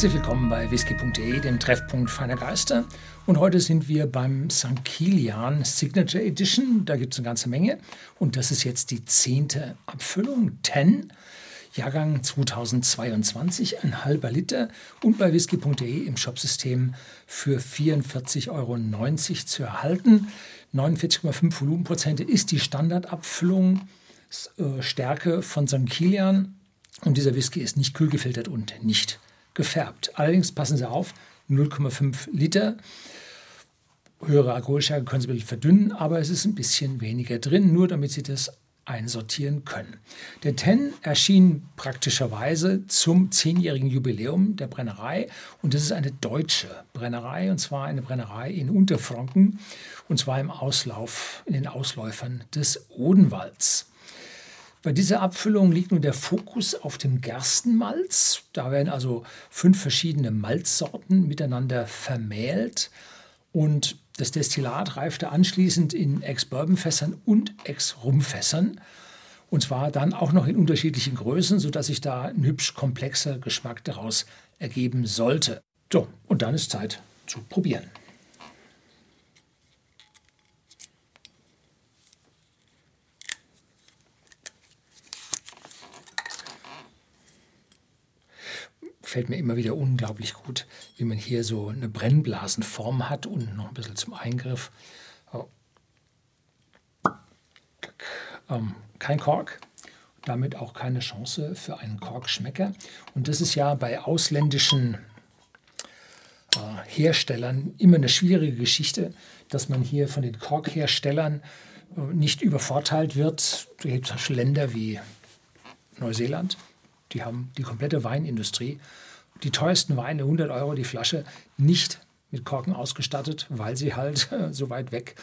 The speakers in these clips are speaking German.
Herzlich willkommen bei whisky.de, dem Treffpunkt feiner Geister. Und heute sind wir beim St. Kilian Signature Edition. Da gibt es eine ganze Menge. Und das ist jetzt die zehnte Abfüllung, 10, Jahrgang 2022, ein halber Liter. Und bei whisky.de im Shopsystem für 44,90 Euro zu erhalten. 49,5 Volumenprozente ist die Standardabfüllung. Äh, Stärke von St. Kilian. Und dieser Whisky ist nicht kühl gefiltert und nicht gefärbt. Allerdings passen Sie auf, 0,5 Liter. Höhere Alkoholstärke können Sie ein bisschen verdünnen, aber es ist ein bisschen weniger drin, nur damit Sie das einsortieren können. Der Ten erschien praktischerweise zum zehnjährigen Jubiläum der Brennerei und das ist eine deutsche Brennerei und zwar eine Brennerei in Unterfranken und zwar im Auslauf, in den Ausläufern des Odenwalds. Bei dieser Abfüllung liegt nun der Fokus auf dem Gerstenmalz. Da werden also fünf verschiedene Malzsorten miteinander vermählt und das Destillat reifte anschließend in Ex-Bourbon-Fässern und Ex-Rum-Fässern. Und zwar dann auch noch in unterschiedlichen Größen, sodass sich da ein hübsch komplexer Geschmack daraus ergeben sollte. So, und dann ist Zeit zu probieren. Gefällt mir immer wieder unglaublich gut, wie man hier so eine Brennblasenform hat und noch ein bisschen zum Eingriff. Oh. Ähm, kein Kork, damit auch keine Chance für einen Korkschmecker. Und das ist ja bei ausländischen äh, Herstellern immer eine schwierige Geschichte, dass man hier von den Korkherstellern äh, nicht übervorteilt wird. Es gibt Länder wie Neuseeland, die haben die komplette Weinindustrie, die teuersten Weine, 100 Euro die Flasche, nicht mit Korken ausgestattet, weil sie halt so weit weg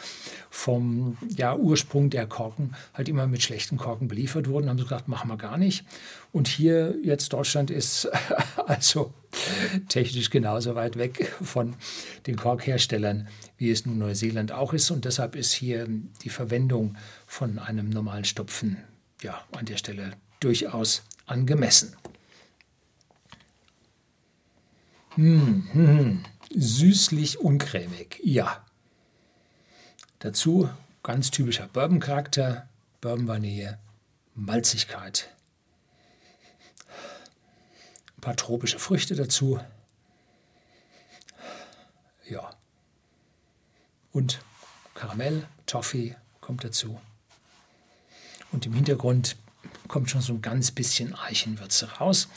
vom ja, Ursprung der Korken halt immer mit schlechten Korken beliefert wurden. Haben sie gesagt, machen wir gar nicht. Und hier jetzt Deutschland ist also technisch genauso weit weg von den Korkherstellern, wie es nun Neuseeland auch ist. Und deshalb ist hier die Verwendung von einem normalen Stopfen ja an der Stelle durchaus angemessen. Mmh, mmh, süßlich uncremig, ja. Dazu ganz typischer Bourbon-Charakter, Bourbon-Vanille, Malzigkeit. Ein paar tropische Früchte dazu. Ja. Und Karamell, Toffee kommt dazu. Und im Hintergrund kommt schon so ein ganz bisschen Eichenwürze raus.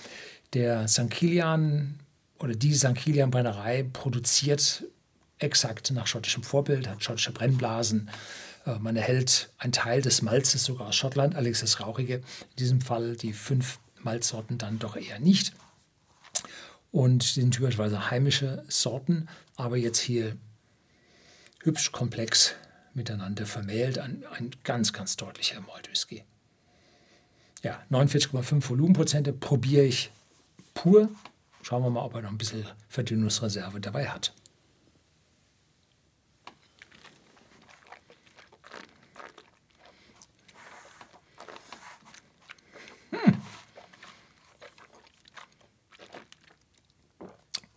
Der St. Kilian oder die St. Kilian Brennerei produziert exakt nach schottischem Vorbild, hat schottische Brennblasen. Äh, man erhält einen Teil des Malzes sogar aus Schottland, allerdings das Rauchige. In diesem Fall die fünf Malzsorten dann doch eher nicht. Und sind typischerweise heimische Sorten, aber jetzt hier hübsch komplex miteinander vermählt. Ein, ein ganz, ganz deutlicher Maltwhisky. Ja, 49,5 Volumenprozente probiere ich pur. Schauen wir mal, ob er noch ein bisschen Verdünnungsreserve dabei hat. Hm.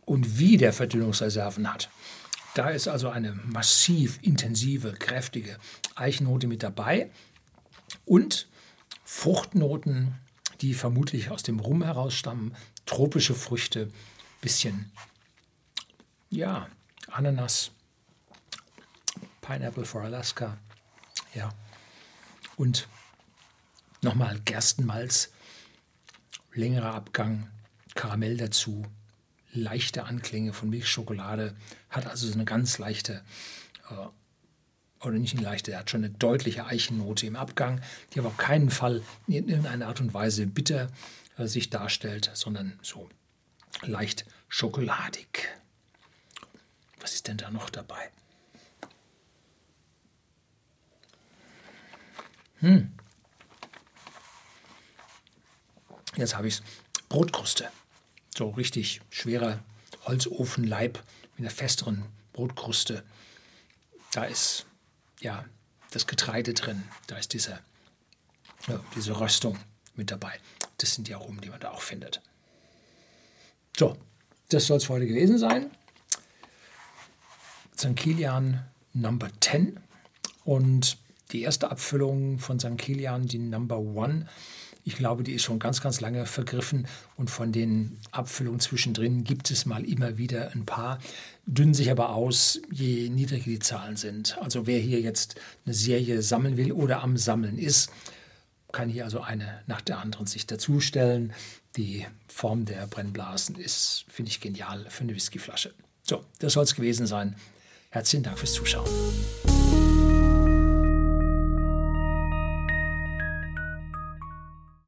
Und wie der Verdünnungsreserven hat. Da ist also eine massiv intensive, kräftige Eichennote mit dabei. Und Fruchtnoten, die vermutlich aus dem Rum herausstammen, tropische Früchte, bisschen, ja, Ananas, Pineapple for Alaska, ja, und nochmal Gerstenmalz, längerer Abgang, Karamell dazu, leichte Anklänge von Milchschokolade, hat also so eine ganz leichte äh, oder nicht eine leichte, er hat schon eine deutliche Eichennote im Abgang, die aber auf keinen Fall in irgendeiner Art und Weise bitter äh, sich darstellt, sondern so leicht schokoladig. Was ist denn da noch dabei? Hm. Jetzt habe ich es. Brotkruste. So richtig schwerer Holzofenleib mit einer festeren Brotkruste. Da ist ja, das Getreide drin. Da ist diese, ja, diese Röstung mit dabei. Das sind die Aromen, die man da auch findet. So, das soll es heute gewesen sein. St. Kilian Number 10 und die erste Abfüllung von St. Kilian, die Number One, ich glaube, die ist schon ganz, ganz lange vergriffen und von den Abfüllungen zwischendrin gibt es mal immer wieder ein paar, dünnen sich aber aus, je niedriger die Zahlen sind. Also wer hier jetzt eine Serie sammeln will oder am Sammeln ist, kann hier also eine nach der anderen sich dazustellen. Die Form der Brennblasen ist, finde ich, genial für eine Whiskyflasche. So, das soll es gewesen sein. Herzlichen Dank fürs Zuschauen.